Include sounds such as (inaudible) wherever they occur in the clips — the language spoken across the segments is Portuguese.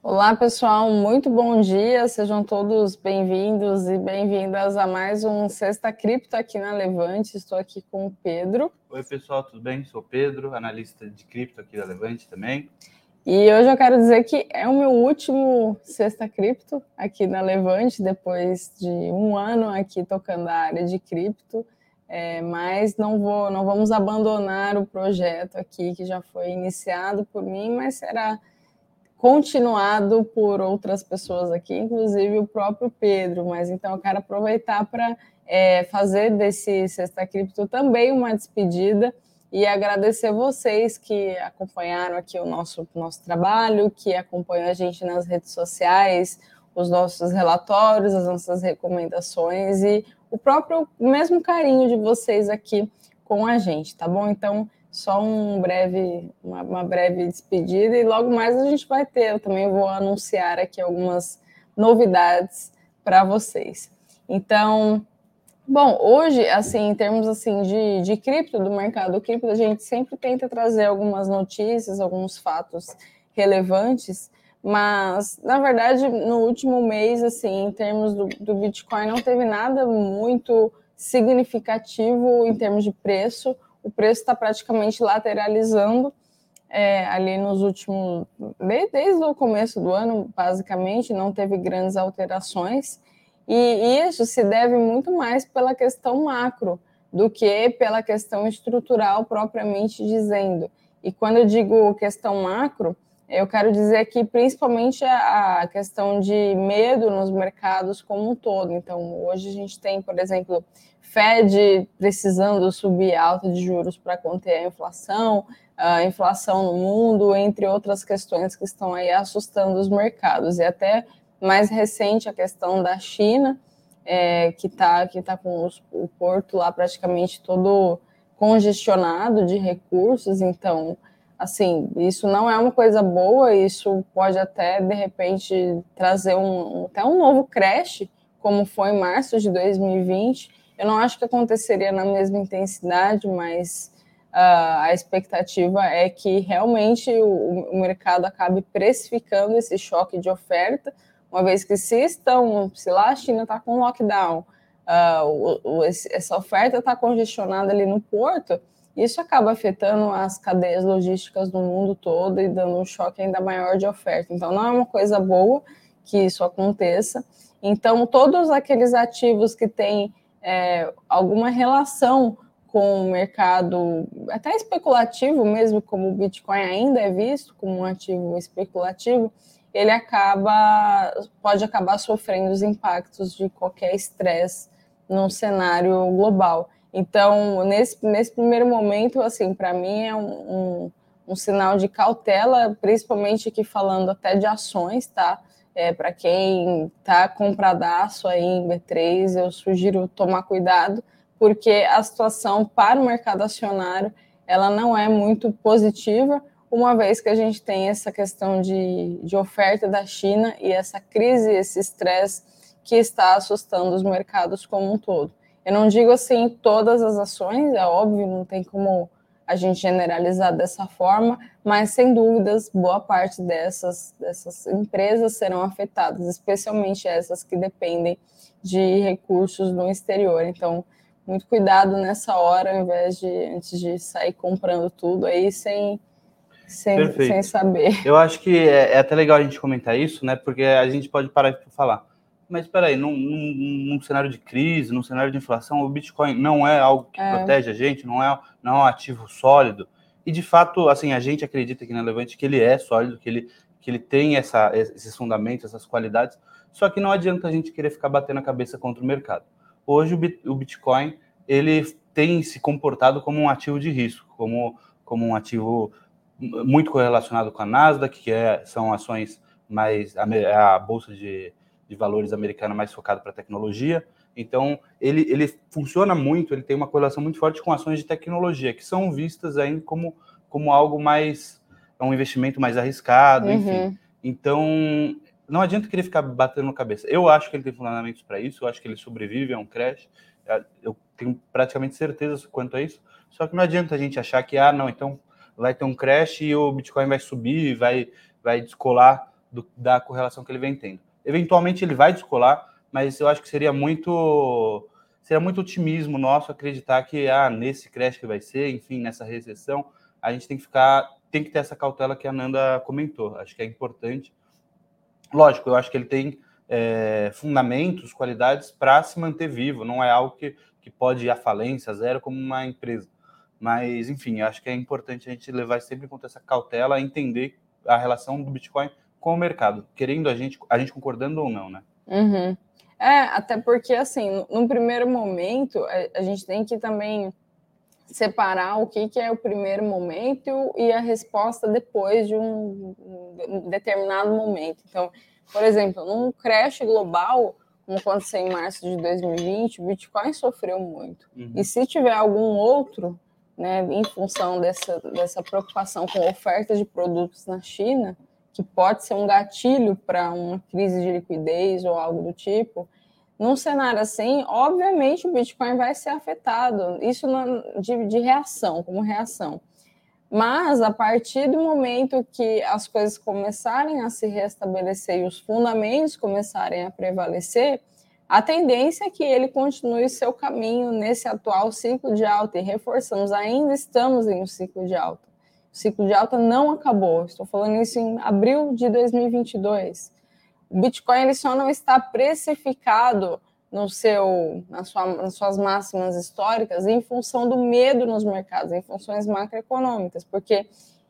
Olá, pessoal, muito bom dia. Sejam todos bem-vindos e bem-vindas a mais um Sexta Cripto aqui na Levante. Estou aqui com o Pedro. Oi, pessoal, tudo bem? Sou Pedro, analista de cripto aqui da Levante também. E hoje eu quero dizer que é o meu último Sexta Cripto aqui na Levante, depois de um ano aqui tocando a área de cripto. É, mas não vou, não vamos abandonar o projeto aqui que já foi iniciado por mim, mas será continuado por outras pessoas aqui, inclusive o próprio Pedro. Mas então eu quero aproveitar para é, fazer desse Sexta Cripto também uma despedida e agradecer vocês que acompanharam aqui o nosso, nosso trabalho, que acompanham a gente nas redes sociais, os nossos relatórios, as nossas recomendações e o próprio mesmo carinho de vocês aqui com a gente, tá bom? Então, só um breve, uma, uma, breve despedida e logo mais a gente vai ter. Eu também vou anunciar aqui algumas novidades para vocês. Então, bom, hoje, assim, em termos assim de, de cripto, do mercado cripto, a gente sempre tenta trazer algumas notícias, alguns fatos relevantes, mas na verdade, no último mês, assim, em termos do, do Bitcoin, não teve nada muito significativo em termos de preço o preço está praticamente lateralizando é, ali nos últimos, desde, desde o começo do ano, basicamente, não teve grandes alterações, e isso se deve muito mais pela questão macro do que pela questão estrutural propriamente dizendo. E quando eu digo questão macro, eu quero dizer aqui principalmente a, questão de medo nos mercados como um todo. Então, hoje a gente tem, por exemplo, Fed precisando subir alta de juros para conter a inflação, a inflação no mundo, entre outras questões que estão aí assustando os mercados. E até mais recente a questão da China, é, que está que tá com os, o porto lá praticamente todo congestionado de recursos, então assim, isso não é uma coisa boa, isso pode até, de repente, trazer um, até um novo crash, como foi em março de 2020. Eu não acho que aconteceria na mesma intensidade, mas uh, a expectativa é que realmente o, o, mercado acabe precificando esse choque de oferta, uma vez que se estão, se lá a China está com lockdown, uh, o, o, essa oferta está congestionada ali no porto, isso acaba afetando as cadeias logísticas do mundo todo e dando um choque ainda maior de oferta. Então, não é uma coisa boa que isso aconteça. Então, todos aqueles ativos que têm é, alguma relação com o mercado, até especulativo mesmo, como o Bitcoin ainda é visto como um ativo especulativo, ele acaba pode acabar sofrendo os impactos de qualquer estresse no cenário global. Então, nesse, nesse primeiro momento, assim, para mim é um, um, um, sinal de cautela, principalmente aqui falando até de ações, tá? É, para quem está compradaço aí em B3, eu sugiro tomar cuidado, porque a situação para o mercado acionário ela não é muito positiva, uma vez que a gente tem essa questão de, de oferta da China e essa crise, esse estresse que está assustando os mercados como um todo. Eu não digo assim todas as ações, é óbvio, não tem como a gente generalizar dessa forma, mas sem dúvidas, boa parte dessas, dessas empresas serão afetadas, especialmente essas que dependem de recursos no exterior. Então, muito cuidado nessa hora, ao invés de antes de sair comprando tudo aí sem, sem, sem saber. Eu acho que é, é até legal a gente comentar isso, né? Porque a gente pode parar para falar mas espera aí, num, num, num, cenário de crise, num cenário de inflação, o Bitcoin não é algo que é. protege a gente, não é, não é um ativo sólido. E de fato, assim, a gente acredita aqui na Levante que ele é sólido, que ele, que ele tem essa, esses fundamentos, essas qualidades. Só que não adianta a gente querer ficar batendo a cabeça contra o mercado. Hoje o Bitcoin ele tem se comportado como um ativo de risco, como, como um ativo muito correlacionado com a Nasdaq, que é, são ações mais a, a bolsa de de valores americana mais focado para tecnologia. Então, ele, ele funciona muito, ele tem uma correlação muito forte com ações de tecnologia, que são vistas ainda como, como algo mais. É um investimento mais arriscado, uhum. enfim. Então, não adianta querer ficar batendo na cabeça. Eu acho que ele tem fundamentos para isso, eu acho que ele sobrevive a um crash. Eu tenho praticamente certeza quanto a isso. Só que não adianta a gente achar que, ah, não, então vai ter um crash e o Bitcoin vai subir, vai, vai descolar do, da correlação que ele vem tendo. Eventualmente ele vai descolar, mas eu acho que seria muito seria muito otimismo nosso acreditar que ah, nesse crash que vai ser, enfim, nessa recessão, a gente tem que ficar, tem que ter essa cautela que a Nanda comentou. Acho que é importante. Lógico, eu acho que ele tem é, fundamentos, qualidades para se manter vivo. Não é algo que, que pode ir à falência, zero, como uma empresa. Mas, enfim, acho que é importante a gente levar sempre em conta essa cautela, entender a relação do Bitcoin com o mercado, querendo a gente, a gente concordando ou não, né? Uhum. É, até porque, assim, num primeiro momento, a, a gente tem que também separar o que, que é o primeiro momento e a resposta depois de um, um determinado momento. Então, por exemplo, num crash global, como aconteceu em março de 2020, o Bitcoin sofreu muito. Uhum. E se tiver algum outro, né, em função dessa, dessa preocupação com oferta de produtos na China, que pode ser um gatilho para uma crise de liquidez ou algo do tipo, num cenário assim, obviamente o Bitcoin vai ser afetado, isso de, de reação, como reação. Mas a partir do momento que as coisas começarem a se restabelecer e os fundamentos começarem a prevalecer, a tendência é que ele continue seu caminho nesse atual ciclo de alta. E reforçamos, ainda estamos em um ciclo de alta. O ciclo de alta não acabou. Estou falando isso em abril de 2022. O Bitcoin ele só não está precificado no seu, na sua, nas suas máximas históricas em função do medo nos mercados, em funções macroeconômicas, porque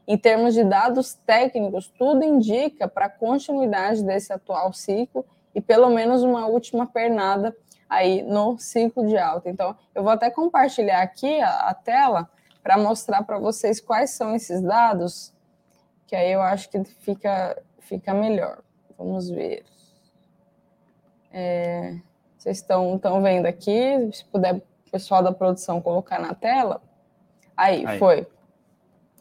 em termos de dados técnicos, tudo indica para a continuidade desse atual ciclo e pelo menos uma última pernada aí no ciclo de alta. Então, eu vou até compartilhar aqui a, a tela para mostrar para vocês quais são esses dados, que aí eu acho que fica, fica melhor. Vamos ver. É, vocês estão, vendo aqui? Se puder, o pessoal da produção colocar na tela. Aí, Aí, foi.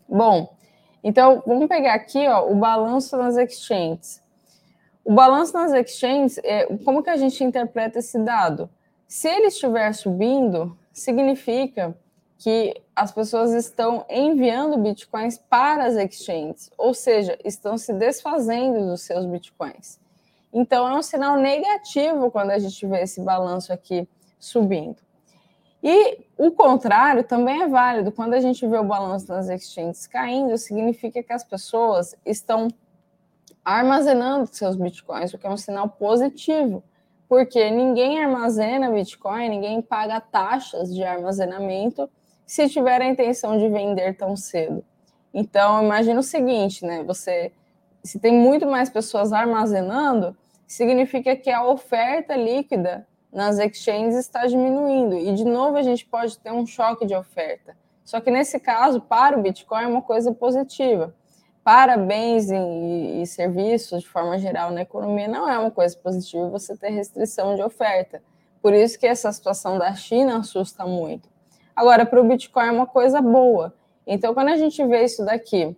Bom, então vamos pegar aqui ó, o balanço nas exchanges. O balanço nas exchanges, é, como que a gente interpreta esse dado? Se ele estiver subindo, significa que as pessoas estão enviando bitcoins para as exchanges, ou seja, estão se desfazendo dos seus bitcoins. Então, é um sinal negativo quando a gente vê esse balanço aqui subindo. E o contrário também é válido. Quando a gente vê o balanço nas exchanges caindo, significa que as pessoas estão armazenando seus bitcoins, o que é um sinal positivo, porque ninguém armazena bitcoin, ninguém paga taxas de armazenamento se tiver a intenção de vender tão cedo. Então, imagina o seguinte, né? Você, se tem muito mais pessoas armazenando, significa que a oferta líquida nas exchanges está diminuindo. E, de novo, a gente pode ter um choque de oferta. Só que, nesse caso, para o Bitcoin, é uma coisa positiva. Para bens e, e serviços, de forma geral, na economia, não é uma coisa positiva você ter restrição de oferta. Por isso que essa situação da China assusta muito. Agora, para o Bitcoin é uma coisa boa. Então, quando a gente vê isso daqui,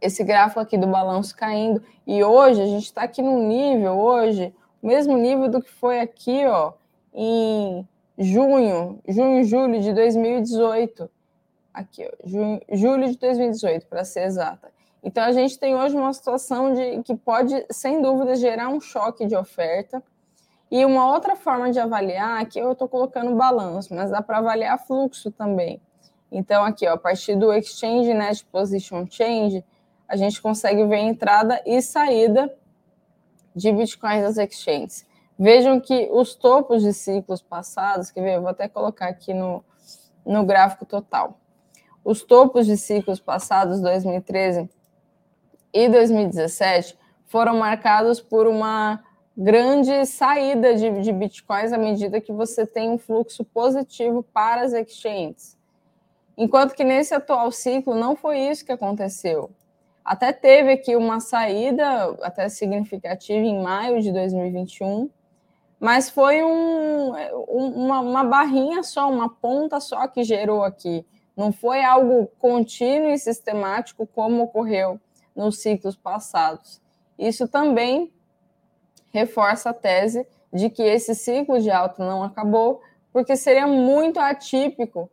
esse gráfico aqui do balanço caindo, e hoje a gente está aqui no nível, hoje, o mesmo nível do que foi aqui, ó, em junho, junho, julho de 2018. Aqui, ó, junho, julho de 2018, para ser exata. Então, a gente tem hoje uma situação de que pode, sem dúvida, gerar um choque de oferta e uma outra forma de avaliar, aqui eu estou colocando balanço, mas dá para avaliar fluxo também. Então, aqui, ó, a partir do Exchange Net Position Change, a gente consegue ver entrada e saída de bitcoins das exchanges. Vejam que os topos de ciclos passados, ver? Eu vou até colocar aqui no, no gráfico total. Os topos de ciclos passados, 2013 e 2017, foram marcados por uma grande saída de, de bitcoins à medida que você tem um fluxo positivo para as exchanges. Enquanto que nesse atual ciclo não foi isso que aconteceu. Até teve aqui uma saída até significativa em maio de 2021, mas foi um, uma, uma barrinha só, uma ponta só que gerou aqui. Não foi algo contínuo e sistemático como ocorreu nos ciclos passados. Isso também reforça a tese de que esse ciclo de alta não acabou, porque seria muito atípico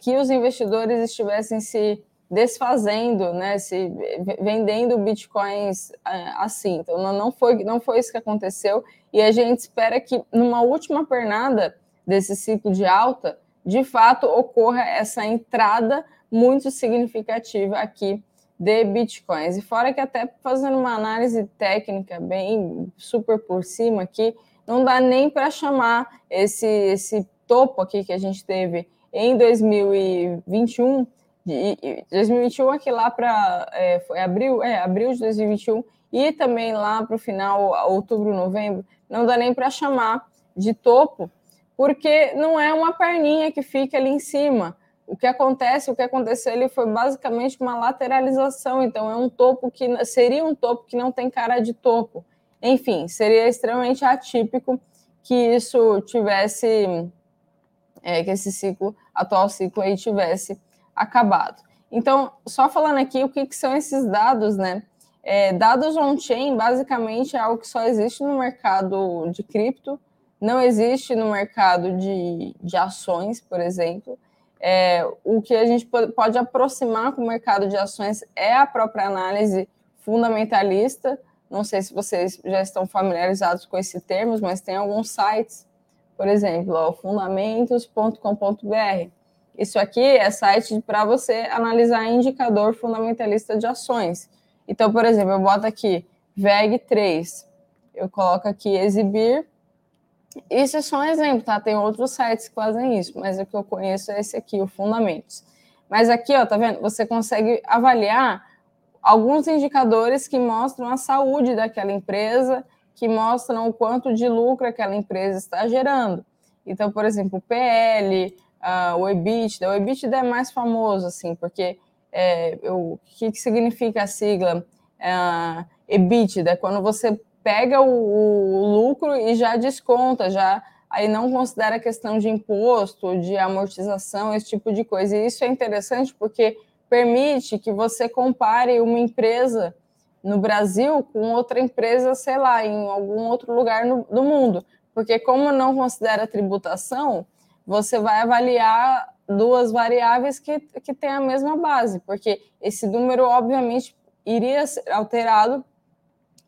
que os investidores estivessem se desfazendo, né, se vendendo bitcoins é, assim. Então não foi não foi isso que aconteceu e a gente espera que numa última pernada desse ciclo de alta, de fato ocorra essa entrada muito significativa aqui de bitcoins. E fora que até fazendo uma análise técnica bem super por cima aqui, não dá nem para chamar esse esse topo aqui que a gente teve em 2021 de 2021 aqui lá para é, foi abril, é, abril de 2021 e também lá para o final, outubro, novembro, não dá nem para chamar de topo, porque não é uma perninha que fica ali em cima. O que acontece, o que aconteceu ali foi basicamente uma lateralização, então é um topo que seria um topo que não tem cara de topo. Enfim, seria extremamente atípico que isso tivesse, é, que esse ciclo, atual ciclo aí tivesse acabado. Então, só falando aqui o que, que são esses dados, né? É, dados on-chain, basicamente, é algo que só existe no mercado de cripto, não existe no mercado de, de ações, por exemplo. É, o que a gente pode, aproximar com o mercado de ações é a própria análise fundamentalista. Não sei se vocês já estão familiarizados com esses termos, mas tem alguns sites, por exemplo, fundamentos.com.br isso aqui é site para você analisar indicador fundamentalista de ações. Então, por exemplo, eu boto aqui VEG3, eu coloco aqui exibir. Isso é só um exemplo, tá? Tem outros sites que fazem isso, mas o que eu conheço é esse aqui, o Fundamentos. Mas aqui, ó, tá vendo? Você consegue avaliar alguns indicadores que mostram a saúde daquela empresa, que mostram o quanto de lucro aquela empresa está gerando. Então, por exemplo, o PL, uh, o EBITDA. O EBITDA é mais famoso, assim, porque é, o que, que significa a sigla uh, EBITDA? É quando você pega o, o, lucro e já desconta, já aí não considera a questão de imposto, de amortização, esse tipo de coisa. E isso é interessante porque permite que você compare uma empresa no Brasil com outra empresa, sei lá, em algum outro lugar no, do mundo. Porque como não considera tributação, você vai avaliar duas variáveis que, que têm a mesma base, porque esse número, obviamente, iria ser alterado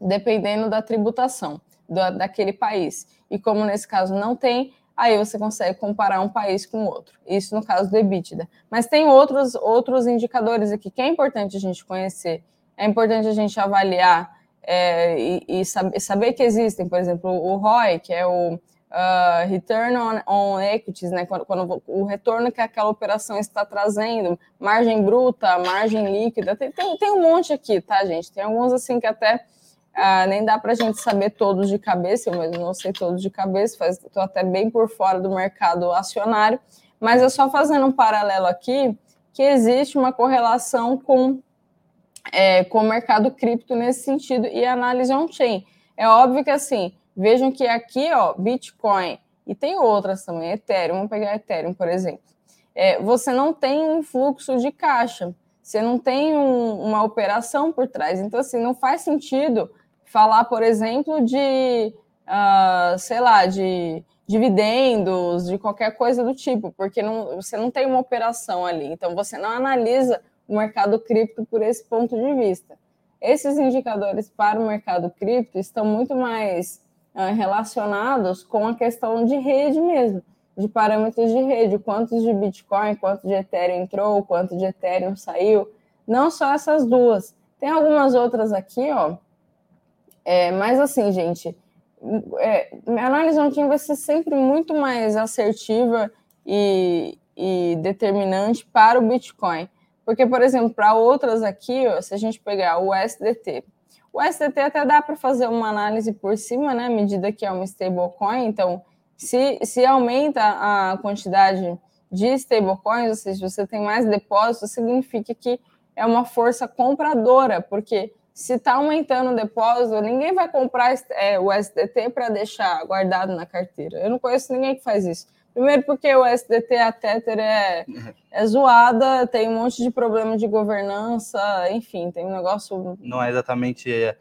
dependendo da tributação do, daquele país. E como nesse caso não tem, aí você consegue comparar um país com outro. Isso no caso do EBITDA. Mas tem outros, outros indicadores aqui que é importante a gente conhecer. É importante a gente avaliar é, e, e saber, saber que existem, por exemplo, o ROI, que é o uh, return on, on, equities, né? Quando, quando, o retorno que aquela operação está trazendo, margem bruta, margem líquida, tem, tem, tem um monte aqui, tá, gente? Tem alguns assim que até uh, nem dá para a gente saber todos de cabeça, eu mesmo não sei todos de cabeça, estou até bem por fora do mercado acionário, mas é só fazendo um paralelo aqui que existe uma correlação com, é, com o mercado cripto nesse sentido e análise on-chain. É óbvio que assim, Vejam que aqui, ó, Bitcoin, e tem outras também, Ethereum, vamos pegar Ethereum, por exemplo. É, você não tem um fluxo de caixa, você não tem um, uma operação por trás. Então, assim, não faz sentido falar, por exemplo, de, uh, sei lá, de dividendos, de qualquer coisa do tipo, porque não, você não tem uma operação ali. Então, você não analisa o mercado cripto por esse ponto de vista. Esses indicadores para o mercado cripto estão muito mais ah, relacionados com a questão de rede mesmo, de parâmetros de rede, quantos de Bitcoin, quanto de Ethereum entrou, quanto de Ethereum saiu. Não só essas duas. Tem algumas outras aqui, ó. É, mas assim, gente, é, minha análise on vai ser sempre muito mais assertiva e, e determinante para o Bitcoin. Porque, por exemplo, para outras aqui, ó, se a gente pegar o SDT, o STT até dá para fazer uma análise por cima, né, à medida que é uma stablecoin. Então, se, se aumenta a quantidade de stablecoins, ou seja, você tem mais depósitos, significa que é uma força compradora, porque se está aumentando o depósito, ninguém vai comprar é, o SDT para deixar guardado na carteira. Eu não conheço ninguém que faz isso. Primeiro porque o SDT, a Tether é, é zoada, tem um monte de problema de governança, enfim, tem um negócio... Não é exatamente é,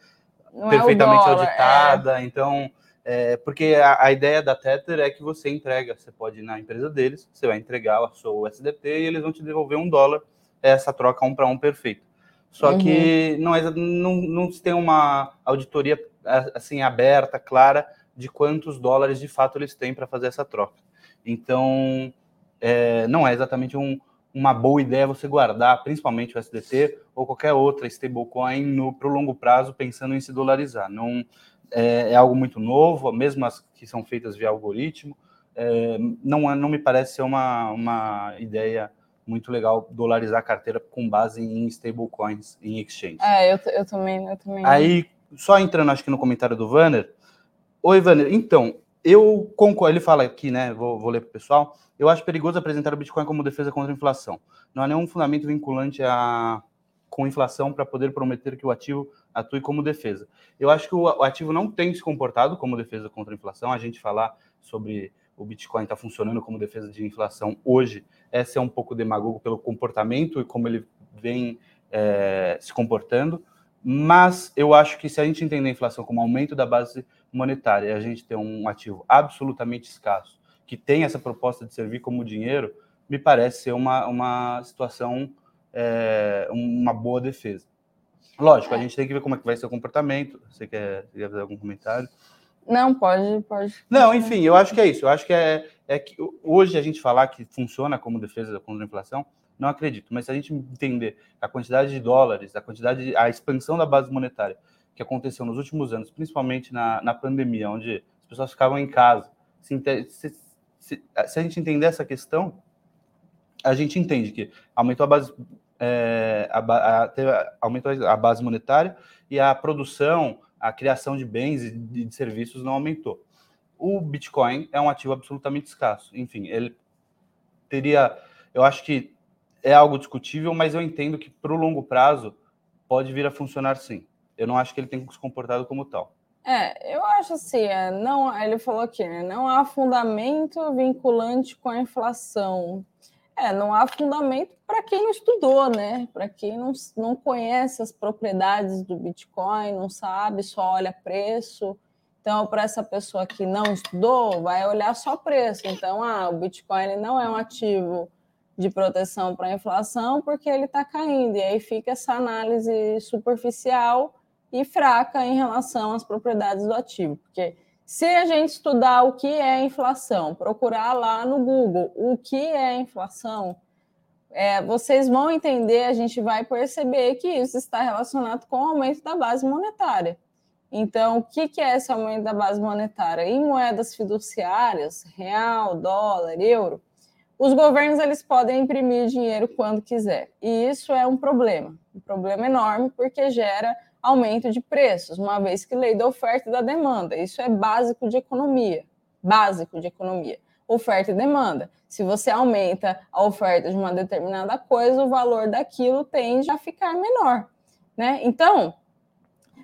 não é perfeitamente é dólar, auditada, então... É, porque a, a, ideia da Tether é que você entrega, você pode ir na empresa deles, você vai entregar a sua USDT e eles vão te devolver um dólar essa troca um para um perfeita. Só uhum. que não, é, não, não se tem uma auditoria assim aberta, clara, de quantos dólares de fato eles têm para fazer essa troca. Então, é, não é exatamente um, uma boa ideia você guardar, principalmente o SDT ou qualquer outra stablecoin para o longo prazo, pensando em se dolarizar. Não é, é, algo muito novo, mesmo as que são feitas via algoritmo, é, não, é, não me parece ser uma, uma ideia muito legal dolarizar a carteira com base em stablecoins, em exchange. É, eu, eu também, eu também. Aí, só entrando, acho que no comentário do Vanner. Oi, Vanner. Então, eu concordo. Ele fala aqui, né? Vou, vou ler para o pessoal. Eu acho perigoso apresentar o Bitcoin como defesa contra a inflação. Não há nenhum fundamento vinculante a, com inflação para poder prometer que o ativo atue como defesa. Eu acho que o ativo não tem se comportado como defesa contra a inflação. A gente falar sobre o Bitcoin está funcionando como defesa de inflação hoje, essa é um pouco demagogo pelo comportamento e como ele vem é, se comportando. Mas eu acho que se a gente entender a inflação como aumento da base monetária e a gente ter um ativo absolutamente escasso, que tem essa proposta de servir como dinheiro, me parece ser uma, uma situação, é, uma boa defesa. Lógico, a gente tem que ver como é que vai ser o comportamento. Você quer, você quer fazer algum comentário? Não, pode, pode. Não, enfim, eu acho que é isso. Eu acho que é, é que hoje a gente falar que funciona como defesa contra a inflação, não acredito. Mas se a gente entender a quantidade de dólares, a quantidade, de, a expansão da base monetária que aconteceu nos últimos anos, principalmente na, na pandemia, onde as pessoas ficavam em casa, se, se, se, se a gente entender essa questão, a gente entende que aumentou a base, é, a, a, aumentou a base monetária e a produção, a criação de bens e de, serviços não aumentou. O Bitcoin é um ativo absolutamente escasso. Enfim, ele teria, eu acho que é algo discutível, mas eu entendo que para o longo prazo pode vir a funcionar sim. Eu não acho que ele que se comportado como tal. É, eu acho assim, é, não, ele falou aqui, né, não há fundamento vinculante com a inflação. É, não há fundamento para quem não estudou, né? Para quem não, não conhece as propriedades do Bitcoin, não sabe, só olha preço. Então, para essa pessoa que não estudou, vai olhar só preço. Então, ah, o Bitcoin não é um ativo de proteção para a inflação porque ele está caindo. E aí fica essa análise superficial e fraca em relação às propriedades do ativo. Porque se a gente estudar o que é inflação, procurar lá no Google o que é inflação, é, vocês vão entender, a gente vai perceber que isso está relacionado com o aumento da base monetária. Então, o que, que é esse aumento da base monetária? Em moedas fiduciárias, real, dólar, euro, os governos eles podem imprimir dinheiro quando quiser. E isso é um problema, um problema enorme, porque gera aumento de preços, uma vez que lei da oferta e da demanda. Isso é básico de economia, básico de economia. Oferta e demanda. Se você aumenta a oferta de uma determinada coisa, o valor daquilo tende a ficar menor, né? Então,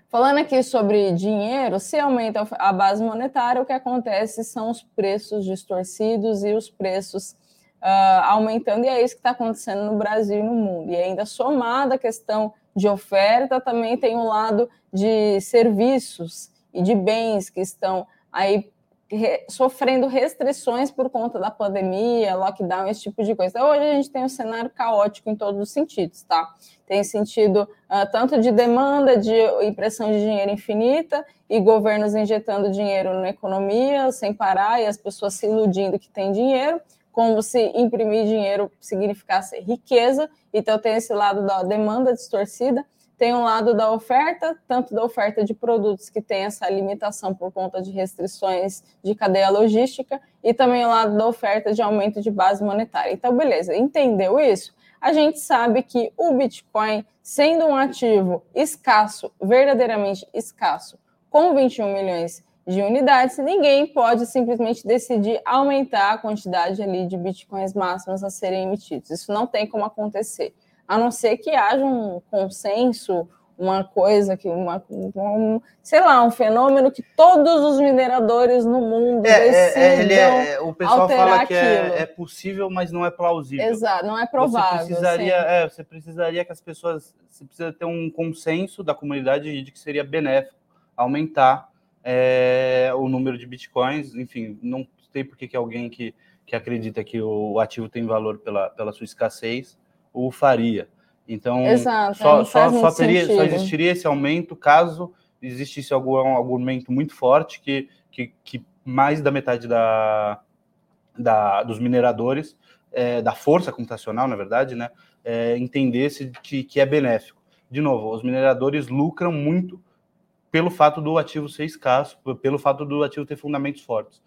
falando aqui sobre dinheiro, se aumenta a base monetária, o que acontece são os preços distorcidos e os preços uh, aumentando, e é isso que está acontecendo no Brasil e no mundo. E ainda somada a questão de oferta, também tem o um lado de serviços e de bens que estão aí re, sofrendo restrições por conta da pandemia, lockdown, esse tipo de coisa. Então, hoje a gente tem um cenário caótico em todos os sentidos, tá? Tem sentido uh, tanto de demanda, de impressão de dinheiro infinita e governos injetando dinheiro na economia sem parar e as pessoas se iludindo que tem dinheiro, como se imprimir dinheiro significasse riqueza. Então, tem esse lado da demanda distorcida, tem um lado da oferta, tanto da oferta de produtos que tem essa limitação por conta de restrições de cadeia logística, e também o lado da oferta de aumento de base monetária. Então, beleza, entendeu isso? A gente sabe que o Bitcoin, sendo um ativo escasso, verdadeiramente escasso, com 21 milhões de unidades, ninguém pode simplesmente decidir aumentar a quantidade ali de bitcoins máximos a serem emitidos. Isso não tem como acontecer, a não ser que haja um consenso, uma coisa que uma, um, sei lá, um fenômeno que todos os mineradores no mundo é, decidam é, ele é, o pessoal fala que é, é, possível, mas não é plausível. Exato, não é provável. Você precisaria, é, você precisaria que as pessoas, você precisa ter um consenso da comunidade de que seria benéfico aumentar é, o número de bitcoins, enfim, não sei por que, alguém que, que acredita que o ativo tem valor pela, pela sua escassez o faria. Então, Exato, só, só, só, teria, só existiria esse aumento caso existisse algum argumento muito forte que, que, que mais da metade da, da, dos mineradores, é, da força computacional, na verdade, né, é, entendesse que, que é benéfico. De novo, os mineradores lucram muito pelo fato do ativo ser escasso, pelo fato do ativo ter fundamentos fortes.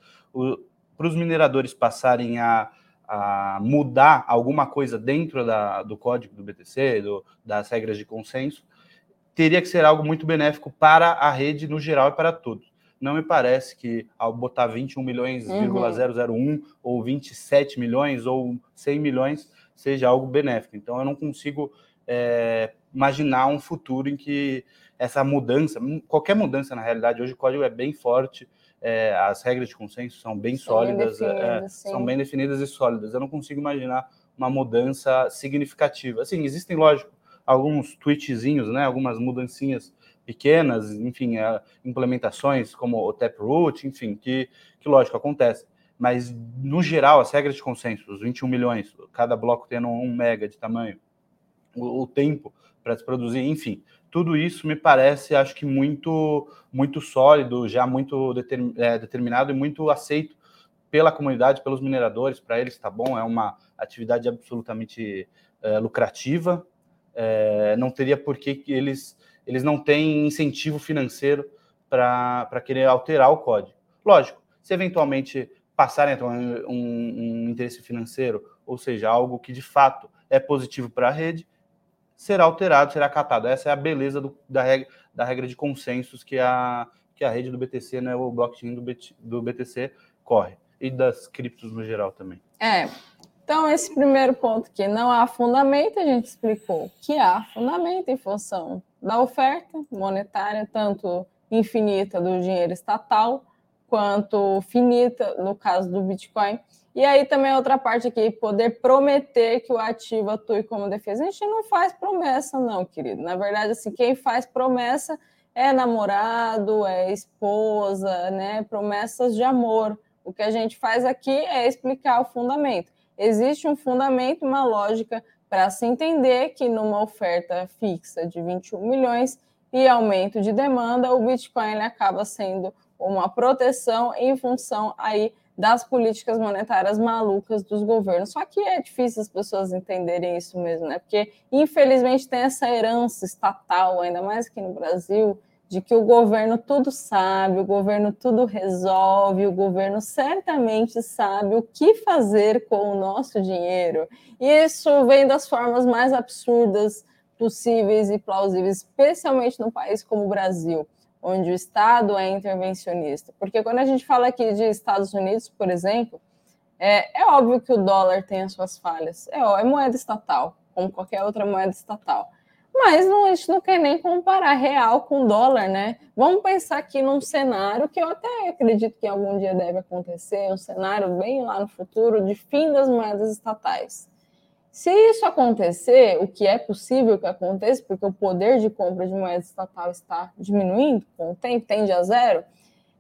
Para os mineradores passarem a, a, mudar alguma coisa dentro da, do código do BTC, do, das regras de consenso, teria que ser algo muito benéfico para a rede no geral e para todos. Não me parece que ao botar 21 milhões, uhum. 001 ou 27 milhões ou 100 milhões seja algo benéfico. Então eu não consigo é, imaginar um futuro em que essa mudança, qualquer mudança na realidade, hoje o código é bem forte, é, as regras de consenso são bem são sólidas, bem é, são bem definidas e sólidas. Eu não consigo imaginar uma mudança significativa. Assim, existem, lógico, alguns tweetzinhos, né, algumas mudancinhas pequenas, enfim, é, implementações como o Taproot, enfim, que, que lógico acontece. Mas no geral, as regras de consenso, os 21 milhões, cada bloco tendo um mega de tamanho, o, o tempo para se produzir, enfim, tudo isso me parece, acho que muito, muito sólido, já muito determin, é, determinado e muito aceito pela comunidade, pelos mineradores. Para eles está bom, é uma atividade absolutamente é, lucrativa. É, não teria por que eles, eles não têm incentivo financeiro para querer alterar o código. Lógico, se eventualmente passarem um, um, um interesse financeiro, ou seja, algo que de fato é positivo para a rede, será alterado, será catado. Essa é a beleza do, da, regra, da regra de consensos que a, que a rede do BTC, né, o blockchain do, BT, do BTC corre. E das criptos no geral também. É. Então, esse primeiro ponto que não há fundamento, a gente explicou que há fundamento em função da oferta monetária, tanto infinita do dinheiro estatal, quanto finita no caso do Bitcoin. E aí também outra parte aqui, poder prometer que o ativo atue como defesa. A gente não faz promessa, não, querido. Na verdade, assim, quem faz promessa é namorado, é esposa, né? Promessas de amor. O que a gente faz aqui é explicar o fundamento. Existe um fundamento, uma lógica para se entender que numa oferta fixa de 21 milhões e aumento de demanda, o Bitcoin acaba sendo uma proteção em função aí das políticas monetárias malucas dos governos. Só que é difícil as pessoas entenderem isso mesmo, né? Porque, infelizmente, tem essa herança estatal, ainda mais aqui no Brasil, de que o governo tudo sabe, o governo tudo resolve, o governo certamente sabe o que fazer com o nosso dinheiro. E isso vem das formas mais absurdas possíveis e plausíveis, especialmente num país como o Brasil onde o Estado é intervencionista. Porque quando a gente fala aqui de Estados Unidos, por exemplo, é, é óbvio que o dólar tem as suas falhas. É, é moeda estatal, como qualquer outra moeda estatal. Mas não, a gente não quer nem comparar real com dólar, né? Vamos pensar aqui num cenário que eu até acredito que algum dia deve acontecer, um cenário bem lá no futuro de fim das moedas estatais. Se isso acontecer, o que é possível que aconteça, porque o poder de compra de moeda estatal está diminuindo com o tempo, tende a zero,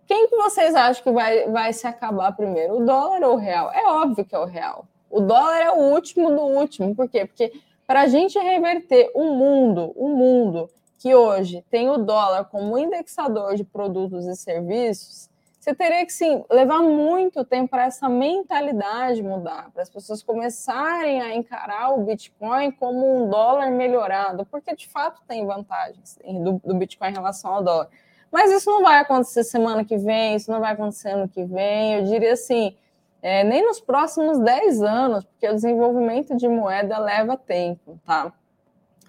quem que vocês acham que vai, vai se acabar primeiro, o dólar ou o real? É óbvio que é o real. O dólar é o último do último. Por quê? Porque para a gente reverter o um mundo, o um mundo que hoje tem o dólar como indexador de produtos e serviços, você teria que sim levar muito tempo para essa mentalidade mudar, para as pessoas começarem a encarar o Bitcoin como um dólar melhorado, porque de fato tem vantagens do, do Bitcoin em relação ao dólar. Mas isso não vai acontecer semana que vem, isso não vai acontecer ano que vem. Eu diria assim, é, nem nos próximos 10 anos, porque o desenvolvimento de moeda leva tempo, tá?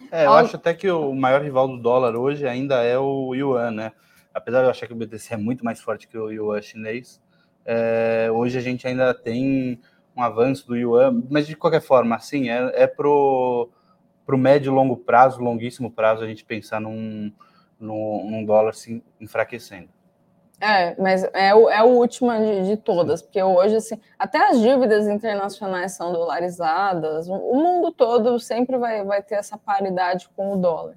É, eu acho até que o maior rival do dólar hoje ainda é o yuan, né? Apesar de eu achar que o BTC é muito mais forte que o yuan chinês, é, hoje a gente ainda tem um avanço do yuan, mas de qualquer forma, assim, é, é pro, pro médio e longo prazo, longuíssimo prazo, a gente pensar num, num, num dólar se enfraquecendo. É, mas é, o, é a última de, de, todas, porque hoje, assim, até as dívidas internacionais são dolarizadas, o mundo todo sempre vai, vai ter essa paridade com o dólar.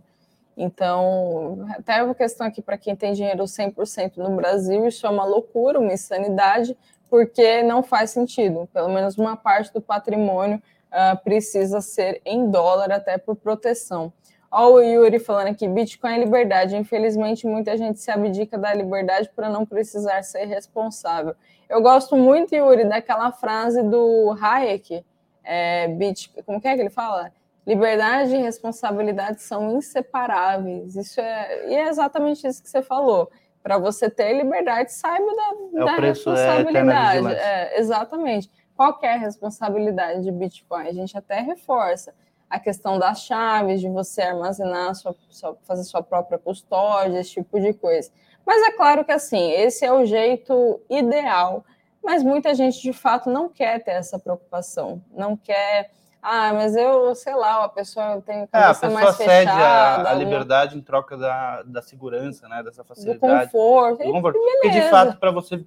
Então, até uma questão aqui para quem tem dinheiro 100% no Brasil, isso é uma loucura, uma insanidade, porque não faz sentido. Pelo menos uma parte do patrimônio uh, precisa ser em dólar, até por proteção. Olha o Yuri falando aqui, Bitcoin é liberdade. Infelizmente, muita gente se abdica da liberdade para não precisar ser responsável. Eu gosto muito, Yuri, daquela frase do Hayek, é, Bitcoin, como que é que ele fala? Liberdade e responsabilidade são inseparáveis. Isso é, e é exatamente isso que você falou. Para você ter liberdade, saiba da, é da é responsabilidade. É, exatamente. Qual é a responsabilidade de Bitcoin? A gente até reforça a questão das chaves, de você armazenar, sua, sua, fazer sua própria custódia, esse tipo de coisa. Mas é claro que assim, esse é o jeito ideal, mas muita gente de fato não quer ter essa preocupação, não quer. Ah, mas eu, sei lá, a pessoa tem a cabeça é, a mais fechada. cede a, a liberdade uma... em troca da, da segurança, né? Dessa facilidade. Do conforto. Do conforto. Porque, de fato, para você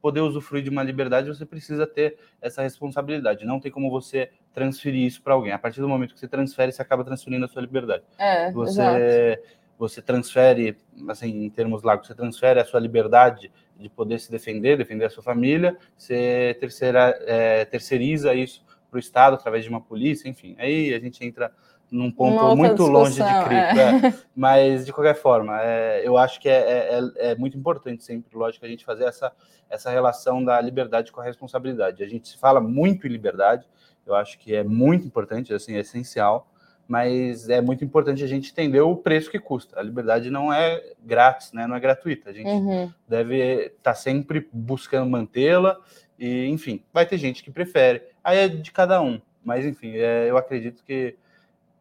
poder usufruir de uma liberdade, você precisa ter essa responsabilidade. Não tem como você transferir isso para alguém. A partir do momento que você transfere, você acaba transferindo a sua liberdade. É, você, exato. você transfere, assim, em termos lá, você transfere a sua liberdade de poder se defender, defender a sua família, você terceira, é, terceiriza isso para o Estado através de uma polícia, enfim. Aí a gente entra num ponto muito longe de cripto. É. É. Mas, de qualquer forma, é, eu acho que é, é, é, é, muito importante sempre, lógico, a gente fazer essa, essa relação da liberdade com a responsabilidade. A gente se fala muito em liberdade, eu acho que é muito importante, assim, é essencial, mas é muito importante a gente entender o preço que custa. A liberdade não é grátis, né? não é gratuita. A gente uhum. deve estar tá sempre buscando mantê-la, e, enfim, vai ter gente que prefere. Aí é de cada um. Mas, enfim, eu acredito que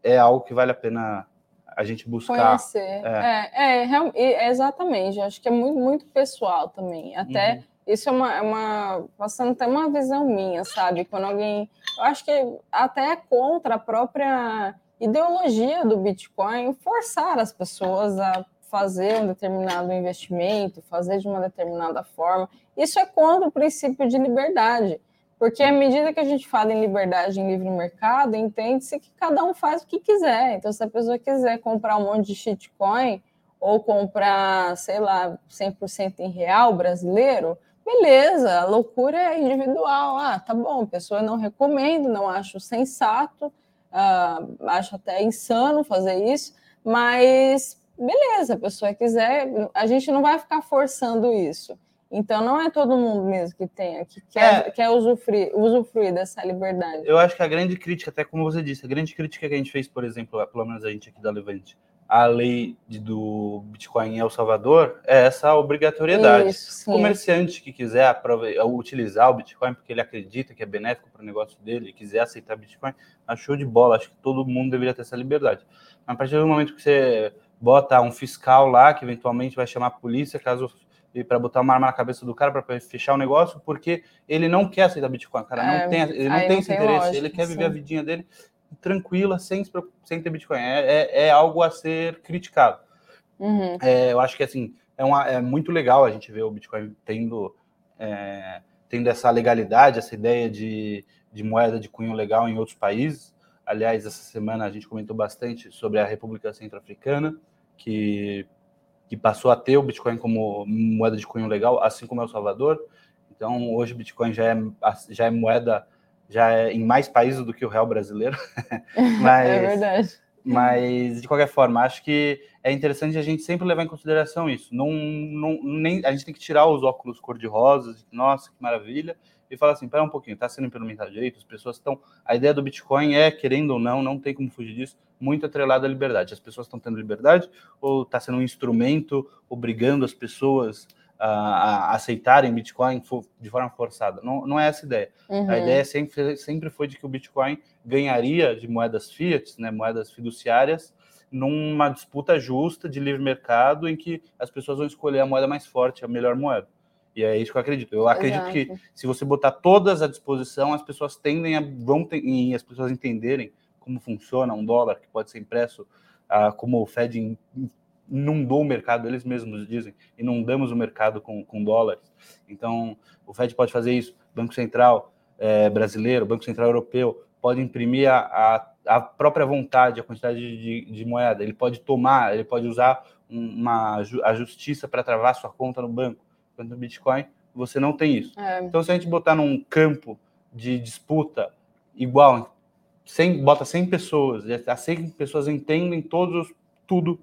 é algo que vale a pena a gente buscar. Conhecer. É, é, é, é exatamente. Acho que é muito, muito pessoal também. Até uhum. isso é uma, é uma. Passando até uma visão minha, sabe? Quando alguém. Eu acho que até é contra a própria ideologia do Bitcoin forçar as pessoas a fazer um determinado investimento, fazer de uma determinada forma. Isso é contra o princípio de liberdade. Porque à medida que a gente fala em liberdade em livre mercado, entende-se que cada um faz o que quiser. Então, se a pessoa quiser comprar um monte de shitcoin ou comprar, sei lá, 100% em real brasileiro, beleza, a loucura é individual. Ah, tá bom, pessoa não recomendo, não acho sensato, uh, acho até insano fazer isso, mas beleza, a pessoa quiser, a gente não vai ficar forçando isso. Então não é todo mundo mesmo que tem, que quer, é, quer usufruir, usufruir dessa liberdade. Eu acho que a grande crítica, até como você disse, a grande crítica que a gente fez, por exemplo, pelo menos a gente aqui da Levante, a lei de, do Bitcoin em El Salvador é essa obrigatoriedade. Isso, Comerciante que quiser utilizar o Bitcoin porque ele acredita que é benéfico para o negócio dele e quiser aceitar Bitcoin, achou de bola. Acho que todo mundo deveria ter essa liberdade. Mas a partir do momento que você bota um fiscal lá, que eventualmente vai chamar a polícia caso e para botar uma arma na cabeça do cara para fechar o negócio, porque ele não quer aceitar Bitcoin, cara, é, não tem, ele não tem não esse tem interesse, lógica, ele quer viver sim. a vidinha dele tranquila, sem, sem ter Bitcoin. É, é, é algo a ser criticado. Uhum. É, eu acho que assim é, uma, é muito legal a gente ver o Bitcoin tendo, é, tendo essa legalidade, essa ideia de, de moeda de cunho legal em outros países. Aliás, essa semana a gente comentou bastante sobre a República Centro-Africana, que que passou a ter o Bitcoin como moeda de cunho legal, assim como é o Salvador. Então, hoje o Bitcoin já é, já é moeda já é em mais países do que o real brasileiro. (laughs) mas, é verdade. Mas, de qualquer forma, acho que é interessante a gente sempre levar em consideração isso. Não, não, nem, a gente tem que tirar os óculos cor-de-rosa, nossa, que maravilha, e falar assim: pera um pouquinho, está sendo implementado direito, as pessoas estão. A ideia do Bitcoin é, querendo ou não, não tem como fugir disso, muito atrelada à liberdade. As pessoas estão tendo liberdade ou está sendo um instrumento obrigando as pessoas a, a aceitarem Bitcoin de forma forçada? Não, não é essa a ideia. Uhum. A ideia sempre, sempre foi de que o Bitcoin ganharia de moedas fiat, né, moedas fiduciárias, numa disputa justa de livre mercado em que as pessoas vão escolher a moeda mais forte, a melhor moeda. E é isso que eu acredito. Eu acredito Exato. que se você botar todas à disposição, as pessoas tendem a vão ter, e as pessoas entenderem como funciona um dólar que pode ser impresso, ah, como o Fed inundou o mercado, eles mesmos dizem, inundamos o mercado com, com dólares. Então, o Fed pode fazer isso, Banco Central é, brasileiro, Banco Central europeu, pode imprimir a, a, a própria vontade, a quantidade de, de, moeda, ele pode tomar, ele pode usar uma, a justiça para travar sua conta no banco no Bitcoin, você não tem isso. É. Então, se a gente botar num campo de disputa igual 100, bota 100 pessoas, as 100 pessoas entendem todos, tudo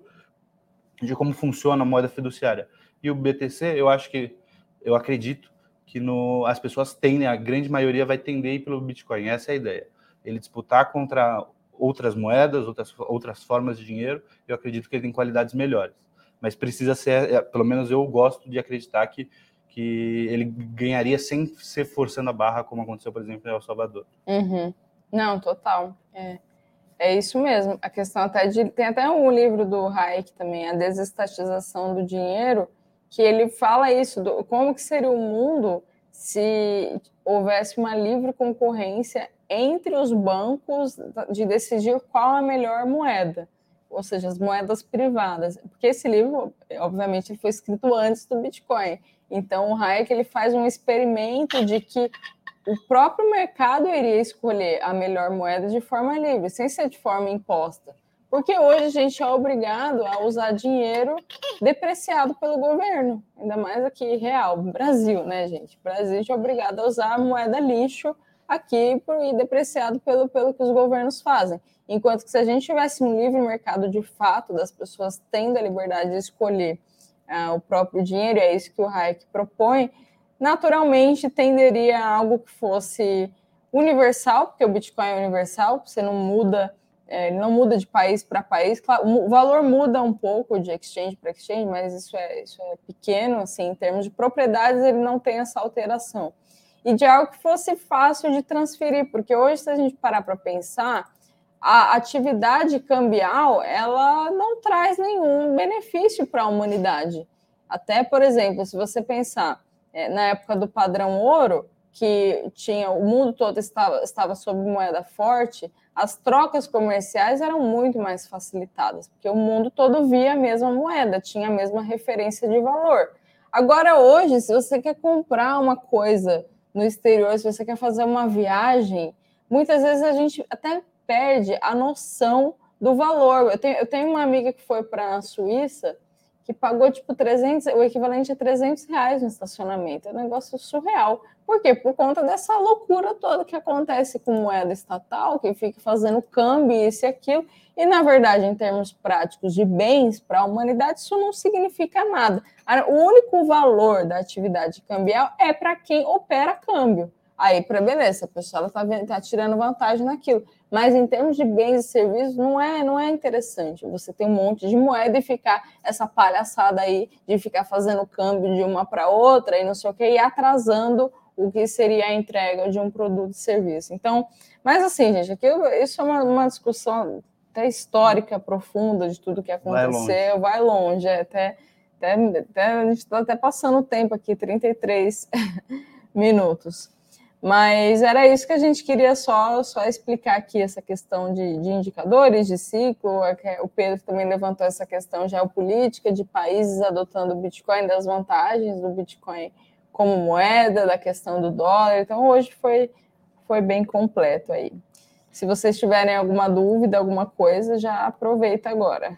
de como funciona a moeda fiduciária. E o BTC, eu acho que, eu acredito que no, as pessoas tendem, a grande maioria vai tender pelo Bitcoin, essa é a ideia. Ele disputar contra outras moedas, outras, outras formas de dinheiro, eu acredito que ele tem qualidades melhores. Mas precisa ser, é, pelo menos eu gosto de acreditar que, que ele ganharia sem ser forçando a barra, como aconteceu, por exemplo, em El Salvador. Uhum. Não, total. É. É isso mesmo. A questão até de. Tem até um livro do Hayek também, A Desestatização do Dinheiro, que ele fala isso, do, como que seria o mundo se houvesse uma livre concorrência entre os bancos de decidir qual a melhor moeda, ou seja, as moedas privadas. Porque esse livro, obviamente, ele foi escrito antes do Bitcoin. Então, o Hayek ele faz um experimento de que o próprio mercado iria escolher a melhor moeda de forma livre, sem ser de forma imposta. Porque hoje a gente é obrigado a usar dinheiro depreciado pelo governo, ainda mais aqui real, Brasil, né, gente? Brasil a gente é obrigado a usar moeda lixo aqui e depreciado pelo, pelo que os governos fazem. Enquanto que se a gente tivesse um livre mercado de fato, das pessoas tendo a liberdade de escolher uh, o próprio dinheiro, é isso que o Hayek propõe, naturalmente tenderia a algo que fosse universal, porque o Bitcoin é universal, você não muda, é, ele não muda de país para país. Claro, o valor muda um pouco de exchange para exchange, mas isso é, isso é pequeno, assim, em termos de propriedades, ele não tem essa alteração. E de algo que fosse fácil de transferir, porque hoje, se a gente parar para pensar, a atividade cambial ela não traz nenhum benefício para a humanidade. Até, por exemplo, se você pensar, é, na época do padrão ouro, que tinha o mundo todo estava, estava sob moeda forte, as trocas comerciais eram muito mais facilitadas, porque o mundo todo via a mesma moeda, tinha a mesma referência de valor. Agora, hoje, se você quer comprar uma coisa no exterior, se você quer fazer uma viagem, muitas vezes a gente até perde a noção do valor. Eu tenho, eu tenho uma amiga que foi para a Suíça que pagou tipo 300, o equivalente a 300 reais no estacionamento. É um negócio surreal. Por quê? Por conta dessa loucura toda que acontece com moeda estatal, que fica fazendo câmbio, isso e aquilo. E, na verdade, em termos práticos de bens para a humanidade, isso não significa nada. O único valor da atividade cambial é para quem opera câmbio. Aí, para beleza, a pessoa está tá tirando vantagem naquilo. Mas em termos de bens e serviços, não é, não é interessante você ter um monte de moeda e ficar essa palhaçada aí de ficar fazendo câmbio de uma para outra e não sei o que, e atrasando o que seria a entrega de um produto e serviço. Então, mas assim, gente, aqui, isso é uma, uma discussão até histórica, profunda de tudo que aconteceu, vai longe, vai longe é, até, até, até, a gente está até passando o tempo aqui, 33 (laughs) minutos. Mas era isso que a gente queria só, só explicar aqui, essa questão de, de indicadores, de ciclo. É o Pedro também levantou essa questão geopolítica de países adotando o Bitcoin, das vantagens do Bitcoin como moeda, da questão do dólar. Então, hoje foi, foi bem completo aí. Se vocês tiverem alguma dúvida, alguma coisa, já aproveita agora.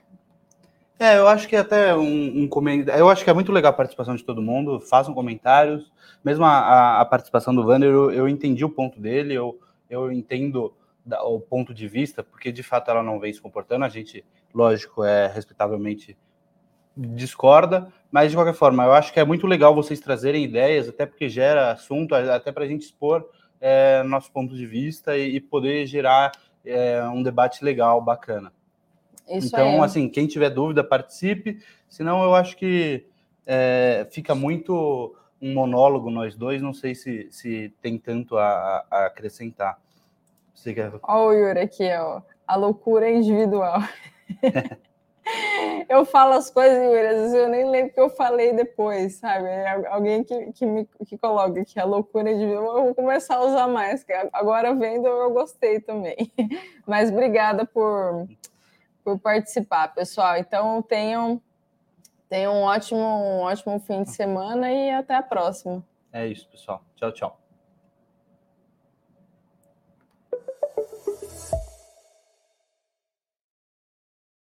É, eu acho que até um, um comentário. Eu acho que é muito legal a participação de todo mundo. Façam comentários. Mesmo a, a participação do Vander, eu, eu, entendi o ponto dele, eu, eu entendo da, o ponto de vista, porque de fato ela não vem se comportando. A gente, lógico, é respeitavelmente discorda, mas de qualquer forma, eu acho que é muito legal vocês trazerem ideias, até porque gera assunto, até para a gente expor é, nosso ponto de vista e, e poder gerar é, um debate legal, bacana. Isso então, assim, quem tiver dúvida, participe. Senão, eu acho que é, fica muito um monólogo nós dois. Não sei se, se tem tanto a, a acrescentar. Você quer... Olha o Yuri aqui, ó. A loucura é individual. (laughs) eu falo as coisas, Yuri, às vezes eu nem lembro que eu falei depois, sabe? É alguém que, que me que coloca que a loucura é individual, eu vou começar a usar mais. Agora vendo, eu gostei também. (laughs) Mas obrigada por por participar, pessoal. Então tenham, tenham um ótimo, um ótimo fim de semana e até a próxima. É isso, pessoal. Tchau, tchau.